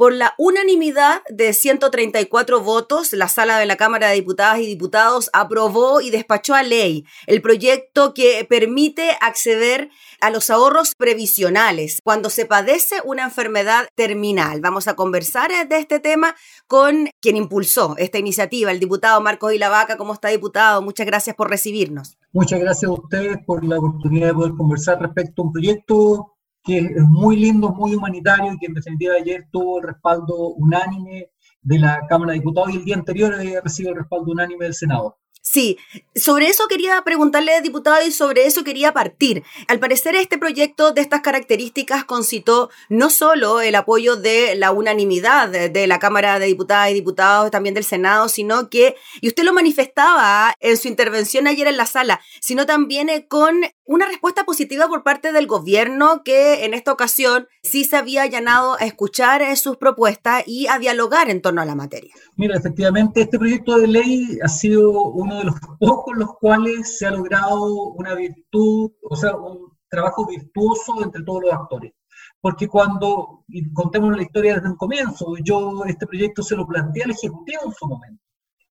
Por la unanimidad de 134 votos, la sala de la Cámara de Diputadas y Diputados aprobó y despachó a ley el proyecto que permite acceder a los ahorros previsionales cuando se padece una enfermedad terminal. Vamos a conversar de este tema con quien impulsó esta iniciativa, el diputado Marcos Ilavaca. ¿Cómo está, diputado? Muchas gracias por recibirnos. Muchas gracias a ustedes por la oportunidad de poder conversar respecto a un proyecto que es muy lindo, muy humanitario y que en definitiva ayer tuvo el respaldo unánime de la Cámara de Diputados y el día anterior había recibido el respaldo unánime del Senado. Sí, sobre eso quería preguntarle, diputado, y sobre eso quería partir. Al parecer, este proyecto de estas características concitó no solo el apoyo de la unanimidad de la Cámara de Diputadas y Diputados, también del Senado, sino que, y usted lo manifestaba en su intervención ayer en la sala, sino también eh, con una respuesta positiva por parte del gobierno que en esta ocasión sí se había allanado a escuchar sus propuestas y a dialogar en torno a la materia. Mira, efectivamente, este proyecto de ley ha sido uno de los pocos los cuales se ha logrado una virtud, o sea, un trabajo virtuoso entre todos los actores. Porque cuando, y contemos la historia desde un comienzo, yo este proyecto se lo planteé al Ejecutivo en su momento.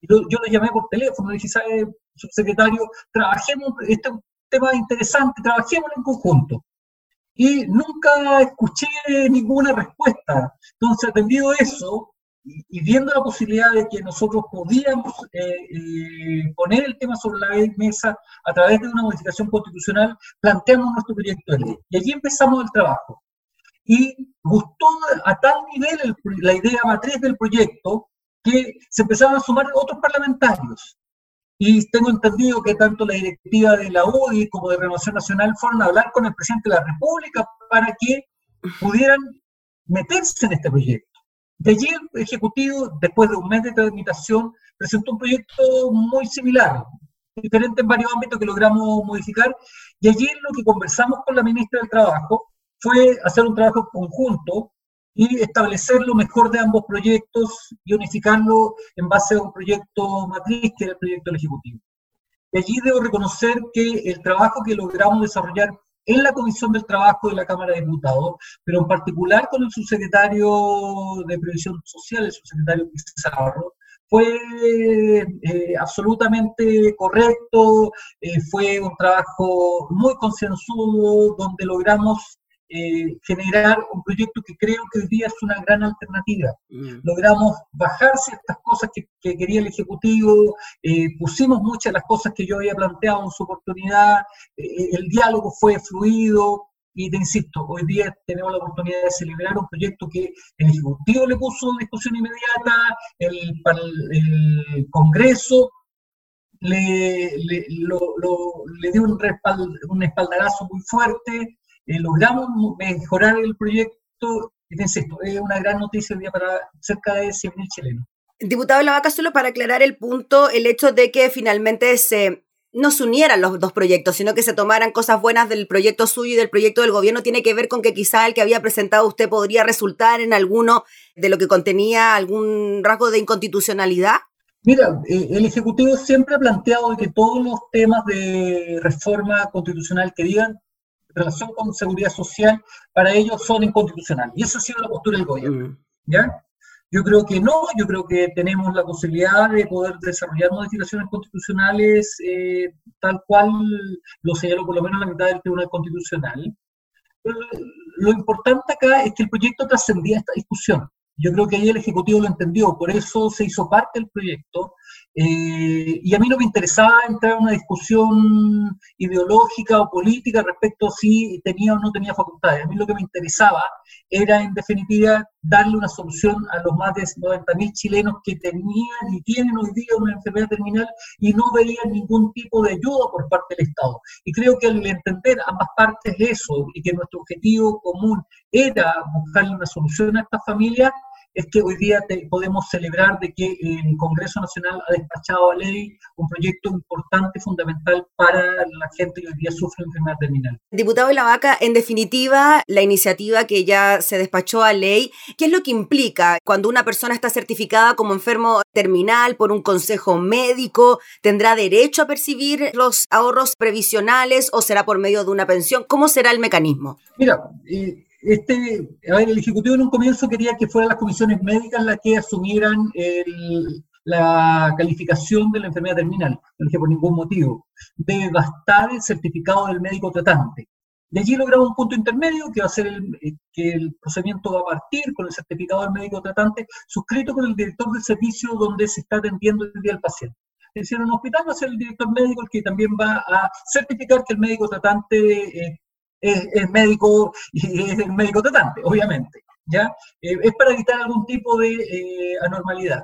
Yo, yo le llamé por teléfono, le dije, ¿sabe, subsecretario? Trabajemos, este tema interesante, trabajemos en conjunto. Y nunca escuché ninguna respuesta. Entonces, atendido eso, y, viendo la posibilidad de que nosotros podíamos eh, eh, poner el tema sobre la mesa a través de una modificación constitucional, planteamos nuestro proyecto de ley. Y allí empezamos el trabajo. Y gustó a tal nivel la idea matriz del proyecto que se empezaron a sumar otros parlamentarios. Y tengo entendido que tanto la directiva de la UDI como de Renovación Nacional fueron a hablar con el presidente de la República para que pudieran meterse en este proyecto. De allí el Ejecutivo, después de un mes de tramitación, presentó un proyecto muy similar, diferente en varios ámbitos que logramos modificar, y allí lo que conversamos con la ministra del Trabajo fue hacer un trabajo conjunto y establecer lo mejor de ambos proyectos y unificarlo en base a un proyecto matriz que era el proyecto del Ejecutivo. Y allí debo reconocer que el trabajo que logramos desarrollar en la Comisión del Trabajo de la Cámara de Diputados, pero en particular con el subsecretario de Previsión Social, el subsecretario Pizarro, fue eh, absolutamente correcto, eh, fue un trabajo muy concienzudo, donde logramos eh, generar un proyecto que creo que hoy día es una gran alternativa. Mm. Logramos bajar ciertas cosas que, quería el Ejecutivo, eh, pusimos muchas de las cosas que yo había planteado en su oportunidad, eh, el diálogo fue fluido, y te insisto, hoy día tenemos la oportunidad de celebrar un proyecto que el Ejecutivo le puso discusión inmediata, el, el Congreso le, le, le dio un, un espaldarazo muy fuerte, eh, logramos mejorar el proyecto. Fíjense, esto es una gran noticia hoy día para cerca de 100.000 chilenos. Diputado Lavaca, solo para aclarar el punto, el hecho de que finalmente se no se unieran los dos proyectos, sino que se tomaran cosas buenas del proyecto suyo y del proyecto del gobierno, tiene que ver con que quizá el que había presentado usted podría resultar en alguno de lo que contenía algún rasgo de inconstitucionalidad. Mira, eh, el Ejecutivo siempre ha planteado que todos los temas de reforma constitucional que digan relación con seguridad social, para ellos son inconstitucionales. Y esa ha sido la postura del gobierno. Mm. ¿ya? Yo creo que no, yo creo que tenemos la posibilidad de poder desarrollar modificaciones constitucionales eh, tal cual lo señaló por lo menos la mitad del Tribunal Constitucional. lo importante acá es que el proyecto trascendía esta discusión. Yo creo que ahí el Ejecutivo lo entendió, por eso se hizo parte del proyecto. Eh, y a mí no me interesaba entrar en una discusión ideológica o política respecto a si tenía o no tenía facultades. A mí lo que me interesaba era, en definitiva, darle una solución a los más de 90.000 chilenos que tenían y tienen hoy día una enfermedad terminal y no veían ningún tipo de ayuda por parte del Estado. Y creo que al entender ambas partes eso y que nuestro objetivo común era buscarle una solución a estas familias, es que hoy día podemos celebrar de que el Congreso Nacional ha despachado a ley un proyecto importante, fundamental para la gente que hoy día sufre enfermedad terminal. Diputado La Vaca, en definitiva, la iniciativa que ya se despachó a ley, ¿qué es lo que implica cuando una persona está certificada como enfermo terminal por un consejo médico? ¿Tendrá derecho a percibir los ahorros previsionales o será por medio de una pensión? ¿Cómo será el mecanismo? Mira, eh, este, a ver, el Ejecutivo en un comienzo quería que fueran las comisiones médicas las que asumieran la calificación de la enfermedad terminal. No dije por ningún motivo. Debe bastar el certificado del médico tratante. De allí logramos un punto intermedio que va a ser eh, que el procedimiento va a partir con el certificado del médico tratante suscrito con el director del servicio donde se está atendiendo el día del paciente. Es decir, en un hospital va a ser el director médico el que también va a certificar que el médico tratante eh, es, médico y es el médico tratante, obviamente. ¿ya? Eh, es para evitar algún tipo de anormalidad.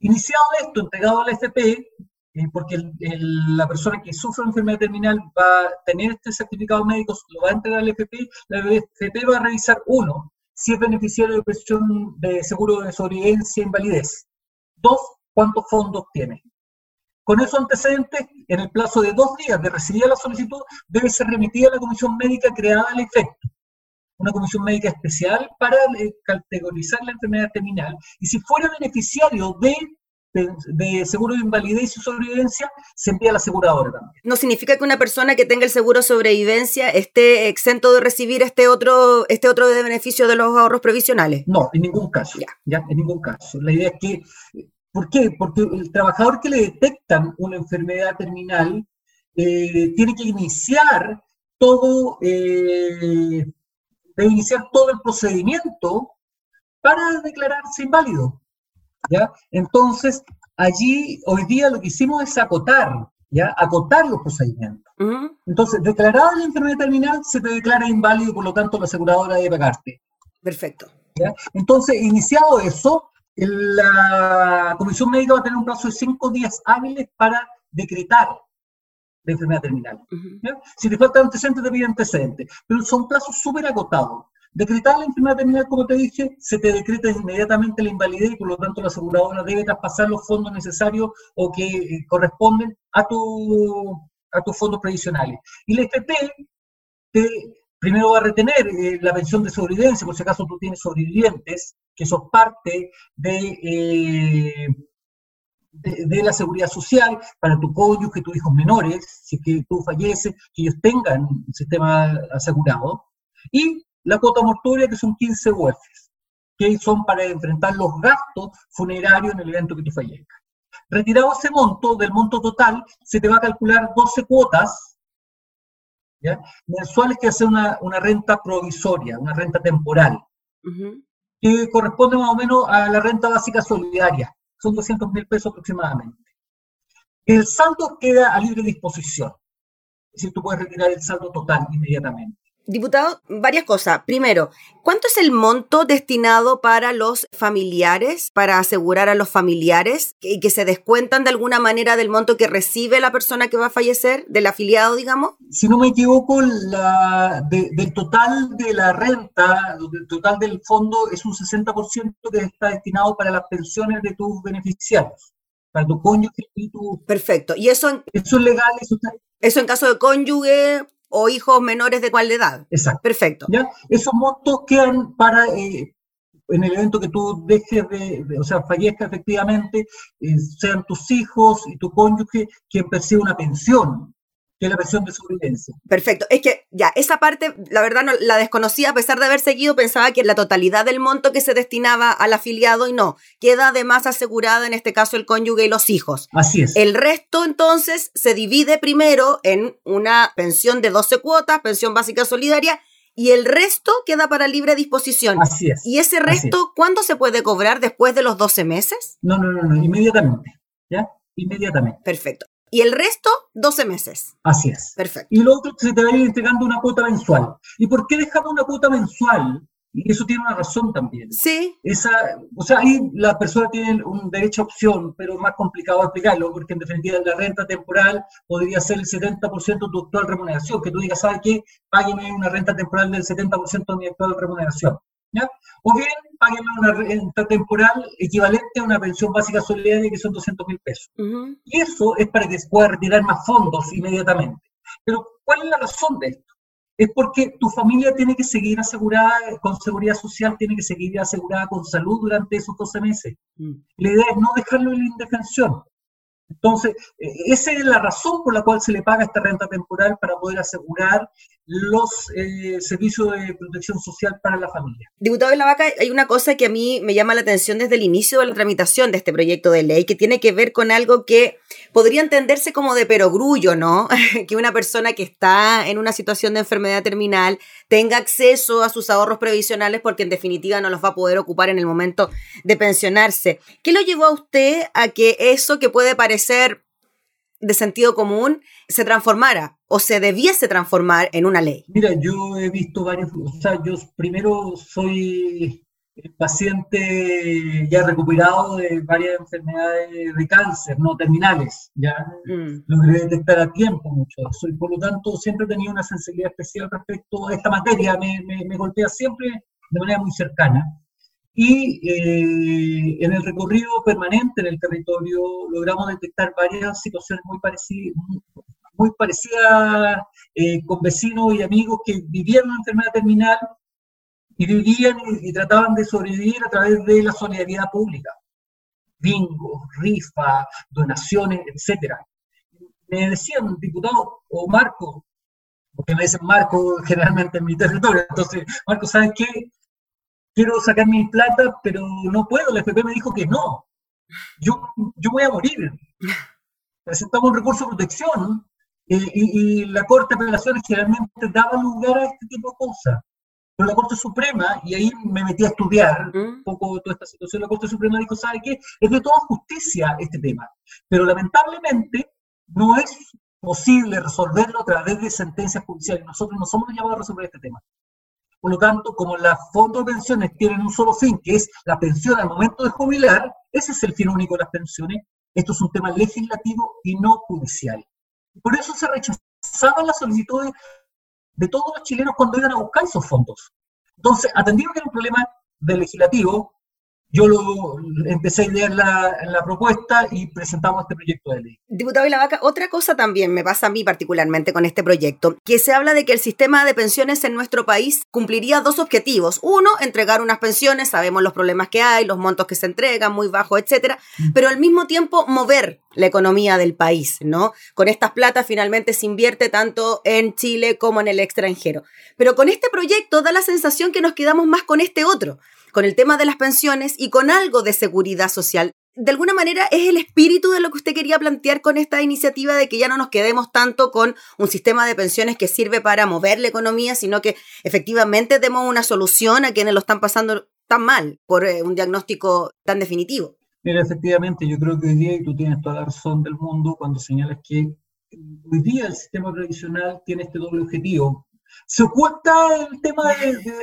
Iniciado esto, entregado a la FP, eh, porque la persona que sufre enfermedad terminal va a tener este certificado médico, lo va a entregar al FP, la FP va a revisar, uno, si es beneficiario de presión de seguro de sobrevivencia e invalidez. Dos, cuántos fondos tiene. Con esos antecedentes, en el plazo de dos días de recibir la solicitud, debe ser remitida a la comisión médica creada al efecto. Una comisión médica especial para eh, categorizar la enfermedad terminal. Y si fuera beneficiario de de, seguro de invalidez y sobrevivencia se envía a la aseguradora también. No significa que una persona que tenga el seguro sobrevivencia esté exento de recibir este otro, este otro de beneficio de los ahorros previsionales. No, en ningún caso. Ya. en ningún caso. La idea es que, ¿por qué? Porque el trabajador que le detectan una enfermedad terminal eh, tiene que iniciar todo, eh, iniciar todo el procedimiento para declararse inválido. ¿ya? Entonces, allí hoy día lo que hicimos es acotar, ¿ya? Acotar los procedimientos. Entonces, declarada la enfermedad terminal, se te declara inválido, por lo tanto, la aseguradora debe pagarte. Perfecto. ¿ya? Entonces, iniciado eso, la Comisión Médica va a tener un plazo de cinco días hábiles para decretar la enfermedad terminal. Si te falta antecedentes, te pide antecedentes. Pero son plazos súper acotados. Decretar la enfermedad terminal, como te dije, se te decreta inmediatamente la invalidez y por lo tanto la aseguradora debe traspasar los fondos necesarios o que eh, corresponden a, tu, a tus fondos previsionales. Y la FP te, primero va a retener eh, la pensión de sobrevivencia, por si acaso tú tienes sobrevivientes, que sos parte de, eh, de, la seguridad social para tu cónyuge, tus hijos menores, si que tú falleces, que ellos tengan un sistema asegurado. Y la cuota mortuoria, que son 15 UF, que son para enfrentar los gastos funerarios en el evento que tú fallezcas. Retirado ese monto, del monto total, se te va a calcular 12 cuotas mensuales que hace una, una, renta provisoria, una renta temporal, que corresponde más o menos a la renta básica solidaria. Son 200 mil pesos aproximadamente. El saldo queda a libre disposición. Es decir, tú puedes retirar el saldo total inmediatamente. Diputado, varias cosas. Primero, ¿cuánto es el monto destinado para los familiares, para asegurar a los familiares y que, se descuentan de alguna manera del monto que recibe la persona que va a fallecer, del afiliado, digamos? Si no me equivoco, la, del total de la renta, del total del fondo, es un 60% que está destinado para las pensiones de tus beneficiarios, para tu cónyuge y tu... Perfecto. ¿Y eso en... Eso es legal? Eso, eso en caso de cónyuge, o hijos menores de cuál edad. Exacto. Perfecto. ¿Ya? Esos montos quedan para, eh, en el evento que tú dejes de, o sea, fallezca efectivamente, eh, sean tus hijos y tu cónyuge quien percibe una pensión que la pensión de sobrevivencia. Perfecto. Es que ya, esa parte, la verdad, no la desconocía, a pesar de haber seguido, pensaba que la totalidad del monto que se destinaba al afiliado y no, queda además asegurada en este caso el cónyuge y los hijos. Así es. El resto, entonces, se divide primero en una pensión de 12 cuotas, pensión básica solidaria, y el resto queda para libre disposición. Así es. ¿Y ese resto cuándo se puede cobrar después de los 12 meses? No, no, no, no, inmediatamente. ¿Ya? Inmediatamente. Perfecto y el resto 12 meses. Así es. Perfecto. Y lo otro que se te va a ir entregando una cuota mensual. ¿Y por qué dejamos una cuota mensual? Y eso tiene una razón también. Sí. Esa, o sea, ahí la persona tiene un derecho a opción, pero es más complicado explicarlo, porque en definitiva la renta temporal podría ser el 70% de tu actual remuneración, que tú digas, ¿sabes qué? Págueme una renta temporal del 70% de mi actual remuneración. O bien, páguenme una renta temporal equivalente a una pensión básica solidaria que son 200 mil pesos. Y eso es para que se pueda retirar más fondos inmediatamente. Pero, ¿cuál es la razón de esto? Es porque tu familia tiene que seguir asegurada con seguridad social, tiene que seguir asegurada con salud durante esos 12 meses. Mm. La idea es no dejarlo en la indefensión. Entonces, e, esa es la razón por la cual se le paga esta renta temporal para poder asegurar los eh, servicios de protección social para la familia. Diputado de la Vaca, hay una cosa que a mí me llama la atención desde el inicio de la tramitación de este proyecto de ley, que tiene que ver con algo que podría entenderse como de perogrullo, ¿no? que una persona que está en una situación de enfermedad terminal tenga acceso a sus ahorros previsionales porque en definitiva no los va a poder ocupar en el momento de pensionarse. ¿Qué lo llevó a usted a que eso que puede parecer de sentido común se transformara o se debiese transformar en una ley? Mira, yo he visto varios, o sea, yo primero soy paciente ya recuperado de varias enfermedades de cáncer, no terminales, ya mm. logré detectar a tiempo mucho eso y por lo tanto siempre he tenido una sensibilidad especial respecto a esta materia, me, me golpea siempre de manera muy cercana y eh, en el recorrido permanente en el territorio logramos detectar varias situaciones muy parecidas, muy parecidas eh, con vecinos y amigos que vivían una enfermedad terminal y vivían y, trataban de sobrevivir a través de la solidaridad pública. Bingos, rifas, donaciones, etc. Me decían, diputado o Marco, porque me dicen Marco generalmente en mi territorio, entonces, Marco, ¿sabes qué? Quiero sacar mi plata, pero no puedo, la FP me dijo que no. Yo, yo voy a morir. Presentamos un recurso de protección eh, y, la Corte de Apelaciones generalmente daba lugar a este tipo de cosas. Pero la Corte Suprema, y ahí me metí a estudiar un poco toda esta situación, la Corte Suprema dijo, ¿sabe qué? Es de toda justicia este tema. Pero lamentablemente no es posible resolverlo a través de sentencias judiciales. Nosotros no somos llamados a resolver este tema. Por lo tanto, como las fondos de pensiones tienen un solo fin, que es la pensión al momento de jubilar, ese es el fin único de las pensiones, esto es un tema legislativo y no judicial. Por eso se rechazaban las solicitudes de todos los chilenos cuando iban a buscar esos fondos. Entonces, atendiendo que era un problema del legislativo, yo lo empecé a idear la, la, propuesta y presentamos este proyecto de ley. Diputado Vaca, otra cosa también me pasa a mí particularmente con este proyecto, que se habla de que el sistema de pensiones en nuestro país cumpliría dos objetivos. Uno, entregar unas pensiones, sabemos los problemas que hay, los montos que se entregan, muy bajos, etcétera, mm. pero al mismo tiempo mover la economía del país, ¿no? Con estas platas finalmente se invierte tanto en Chile como en el extranjero. Pero con este proyecto da la sensación que nos quedamos más con este otro con el tema de las pensiones y con algo de seguridad social. De alguna manera es el espíritu de lo que usted quería plantear con esta iniciativa de que ya no nos quedemos tanto con un sistema de pensiones que sirve para mover la economía, sino que efectivamente demos una solución a quienes lo están pasando tan mal por eh, un diagnóstico tan definitivo. Mira, efectivamente, yo creo que hoy día, y tú tienes toda la razón del mundo cuando señalas que hoy día el sistema tradicional tiene este doble objetivo, se oculta el tema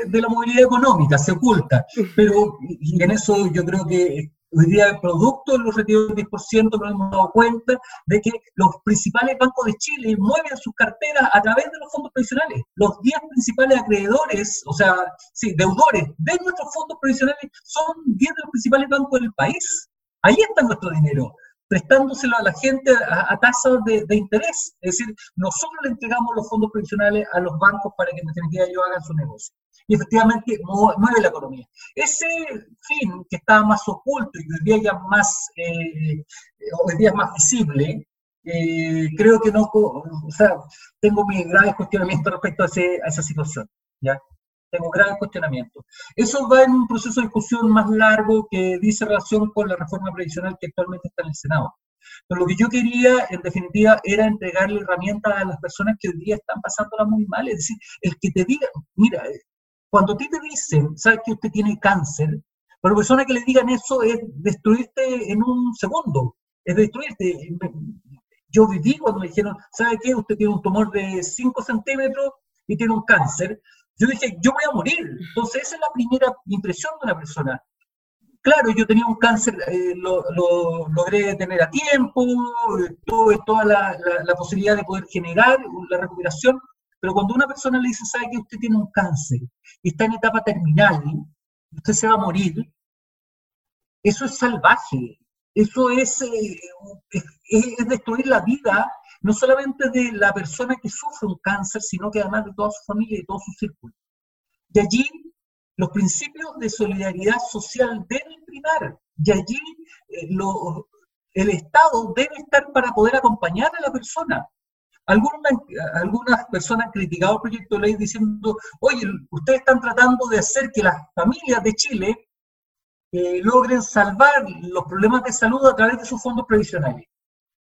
de, la movilidad económica, se oculta, pero y en eso yo creo que hoy día el producto de los retiros del 10% nos hemos dado cuenta de que los principales bancos de Chile mueven sus carteras a través de los fondos previsionales. Los 10 principales acreedores, o sea, sí, deudores de nuestros fondos previsionales son 10 de los principales bancos del país. Ahí está nuestro dinero prestándoselo a la gente a, tasas de, interés. Es decir, nosotros le entregamos los fondos previsionales a los bancos para que en definitiva ellos hagan su negocio. Y efectivamente mueve la economía. Ese fin que estaba más oculto y hoy día ya más, eh, hoy día es más visible, eh, creo que no, o sea, tengo mis graves cuestionamientos respecto a, ese, a esa situación. ¿ya? Tengo graves cuestionamientos. Eso va en un proceso de discusión más largo que dice relación con la reforma previsional que actualmente está en el Senado. Pero lo que yo quería, en definitiva, era entregarle herramientas a las personas que hoy día están pasándola muy mal. Es decir, el que te diga, mira, cuando a ti te dicen, sabes que usted tiene cáncer, pero persona que le digan eso es destruirte en un segundo, es destruirte. Yo viví cuando me dijeron, ¿sabe qué? Usted tiene un tumor de 5 centímetros y tiene un cáncer yo dije, yo voy a morir. Entonces, esa es la primera impresión de una persona. Claro, yo tenía un cáncer, eh, lo, logré tener a tiempo, tuve toda la, la, posibilidad de poder generar la recuperación, pero cuando una persona le dice, sabe que usted tiene un cáncer y está en etapa terminal, usted se va a morir, eso es salvaje, eso es, eh, es destruir la vida no solamente de la persona que sufre un cáncer, sino que además de toda su familia y todo su círculo. De allí los principios de solidaridad social deben primar. De allí eh, el Estado debe estar para poder acompañar a la persona. Algunas personas han criticado el proyecto de ley diciendo, oye, ustedes están tratando de hacer que las familias de Chile eh, logren salvar los problemas de salud a través de sus fondos previsionales.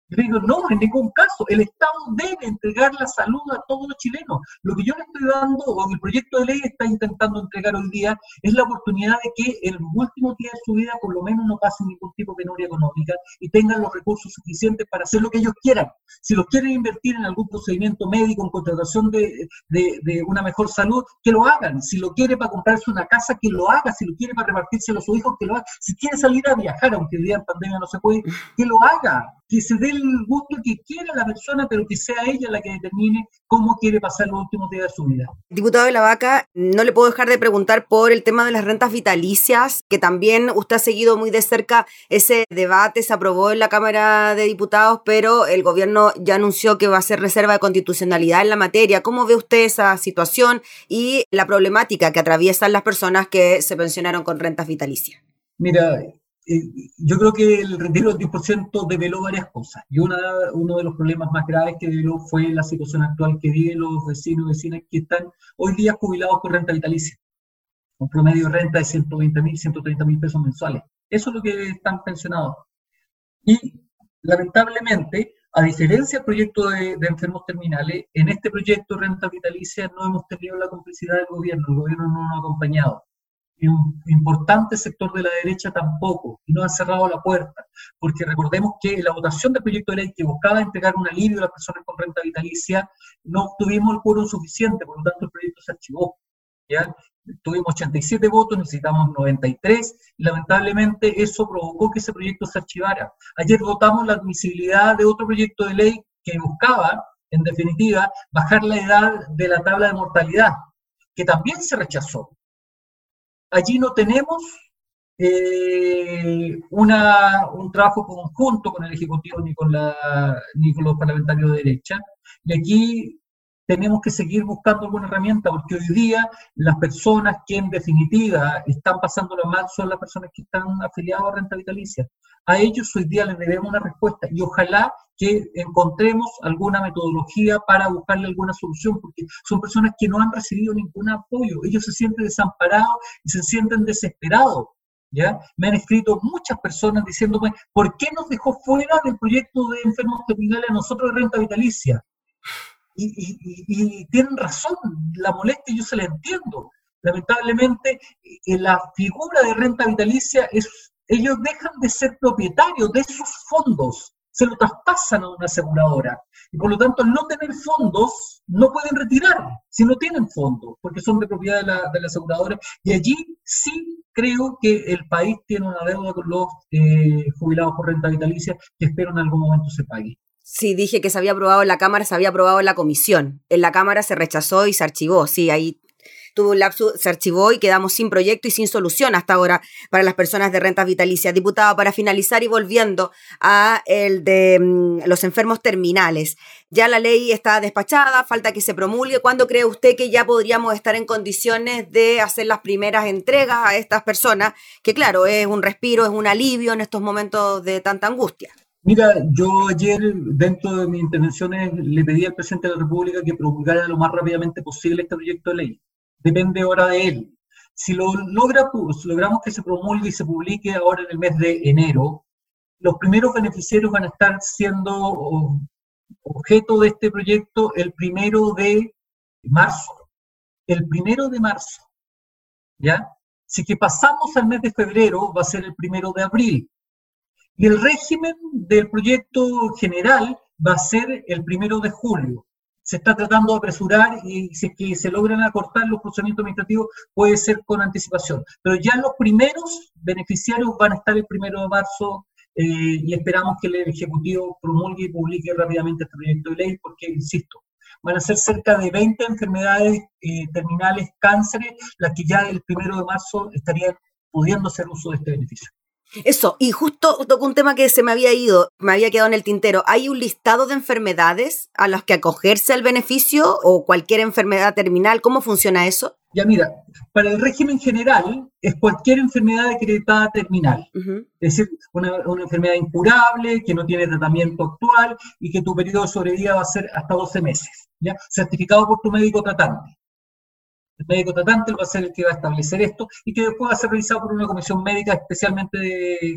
Yo digo, no, en ningún caso. El Estado debe entregar la salud a todos los chilenos. Lo que yo le estoy dando, o el proyecto de ley está intentando entregar hoy día, es la oportunidad de que en los últimos días de su vida por lo menos no pasen ningún tipo de penuria económica y tengan los recursos suficientes para hacer lo que ellos quieran. Si los quieren invertir en algún procedimiento médico, en contratación de, una mejor salud, que lo hagan. Si lo quiere para comprarse una casa, que lo haga. Si lo quiere para repartirse a sus hijos, que lo haga. Si quiere salir a viajar, aunque el día en pandemia no se puede, que lo haga que se dé el gusto que quiera la persona, pero que sea ella la que determine cómo quiere pasar los últimos días de su vida. Diputado de la Vaca, no le puedo dejar de preguntar por el tema de las rentas vitalicias, que también usted ha seguido muy de cerca ese debate, se aprobó en la Cámara de Diputados, pero el gobierno ya anunció que va a ser reserva de constitucionalidad en la materia. ¿Cómo ve usted esa situación y la problemática que atraviesan las personas que se pensionaron con rentas vitalicias? Mira, yo creo que el retiro del 10% develó varias cosas. Y una, uno de los problemas más graves que develó fue la situación actual que viven los vecinos y vecinas que están hoy día jubilados por renta vitalicia. Un promedio de renta de 120 mil, 130 mil pesos mensuales. Eso es lo que están pensionados. Y lamentablemente, a diferencia del proyecto de, de, enfermos terminales, en este proyecto de renta vitalicia no hemos tenido la complicidad del gobierno, el gobierno no nos ha acompañado un importante sector de la derecha tampoco, y no ha cerrado la puerta, porque recordemos que la votación del proyecto de ley que buscaba entregar un alivio a las personas con renta vitalicia, no obtuvimos el quórum suficiente, por lo tanto el proyecto se archivó. ¿ya? Tuvimos 87 votos, necesitamos 93, y lamentablemente eso provocó que ese proyecto se archivara. Ayer votamos la admisibilidad de otro proyecto de ley que buscaba, en definitiva, bajar la edad de la tabla de mortalidad, que también se rechazó allí no tenemos eh, una, un trabajo conjunto con el Ejecutivo ni con, la, ni con los parlamentarios de derecha. Y aquí tenemos que seguir buscando alguna herramienta, porque hoy día las personas que en definitiva están pasando lo mal son las personas que están afiliadas a renta vitalicia. A ellos hoy día les debemos una respuesta y ojalá que encontremos alguna metodología para buscarle alguna solución, porque son personas que no han recibido ningún apoyo, ellos se sienten desamparados y se sienten desesperados. ¿Ya? Me han escrito muchas personas diciéndome, ¿por qué nos dejó fuera del proyecto de enfermos terminales a nosotros de renta vitalicia? Y, tienen razón, la molestia yo se la entiendo. Lamentablemente, eh, la figura de renta vitalicia es, ellos dejan de ser propietarios de sus fondos se lo traspasan a una aseguradora. Y por lo tanto, al no tener fondos, no pueden retirar si no tienen fondos, porque son de propiedad de la, de la aseguradora. Y allí sí creo que el país tiene una deuda con los eh, jubilados por renta vitalicia que espero en algún momento se pague. Sí, dije que se había aprobado en la Cámara, se había aprobado en la Comisión. En la Cámara se rechazó y se archivó. Sí, ahí tuvo un lapso, se archivó y quedamos sin proyecto y sin solución hasta ahora para las personas de rentas vitalicias. Diputado, para finalizar y volviendo a el de mm, los enfermos terminales. Ya la ley está despachada, falta que se promulgue. ¿Cuándo cree usted que ya podríamos estar en condiciones de hacer las primeras entregas a estas personas? Que claro, es un respiro, es un alivio en estos momentos de tanta angustia. Mira, yo ayer, dentro de mis intervenciones, le pedí al presidente de la República que promulgara lo más rápidamente posible este proyecto de ley depende ahora de él. Si lo logra, pues, logramos que se promulgue y se publique ahora en el mes de enero, los primeros beneficiarios van a estar siendo objeto de este proyecto el primero de marzo. El primero de marzo. ¿Ya? Si que pasamos al mes de febrero, va a ser el primero de abril. Y el régimen del proyecto general va a ser el primero de julio se está tratando de apresurar y si es que se logran acortar los procedimientos administrativos puede ser con anticipación. Pero ya los primeros beneficiarios van a estar el primero de marzo eh, y esperamos que el Ejecutivo promulgue y publique rápidamente este proyecto de ley porque, insisto, van a ser cerca de 20 enfermedades eh, terminales, cánceres, las que ya el primero de marzo estarían pudiendo hacer uso de este beneficio. Eso, y justo tocó un tema que se me había ido, me había quedado en el tintero. ¿Hay un listado de enfermedades a las que acogerse al beneficio o cualquier enfermedad terminal? ¿Cómo funciona eso? Ya mira, para el régimen general es cualquier enfermedad decretada terminal. Es decir, una, enfermedad incurable, que no tiene tratamiento actual y que tu periodo de sobrevida va a ser hasta 12 meses, ¿ya? Certificado por tu médico tratante. El médico tratante va a ser el que va a establecer esto y que después va a ser revisado por una comisión médica especialmente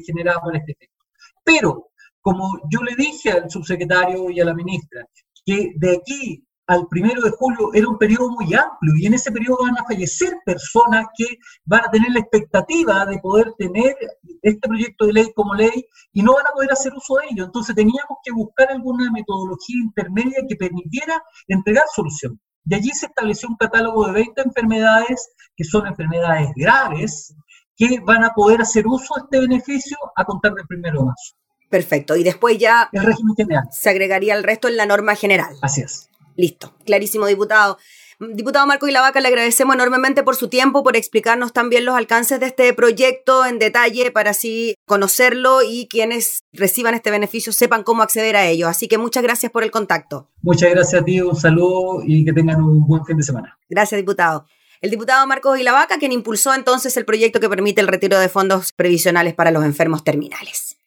generada por este efecto. Pero, como yo le dije al subsecretario y a la ministra, que de aquí al primero de julio era un periodo muy amplio y en ese periodo van a fallecer personas que van a tener la expectativa de poder tener este proyecto de ley como ley y no van a poder hacer uso de ello. Entonces teníamos que buscar alguna metodología intermedia que permitiera entregar solución. Y allí se estableció un catálogo de 20 enfermedades que son enfermedades graves que van a poder hacer uso de este beneficio a contar del primero de marzo. Perfecto. Y después ya el régimen general. se agregaría el resto en la norma general. Así es. Listo. Clarísimo, diputado. Diputado Marco Ilavaca, le agradecemos enormemente por su tiempo, por explicarnos también los alcances de este proyecto en detalle para así conocerlo y quienes reciban este beneficio sepan cómo acceder a ello. Así que muchas gracias por el contacto. Muchas gracias a ti, un saludo y que tengan un buen fin de semana. Gracias, diputado. El diputado Marcos Ilavaca, quien impulsó entonces el proyecto que permite el retiro de fondos previsionales para los enfermos terminales.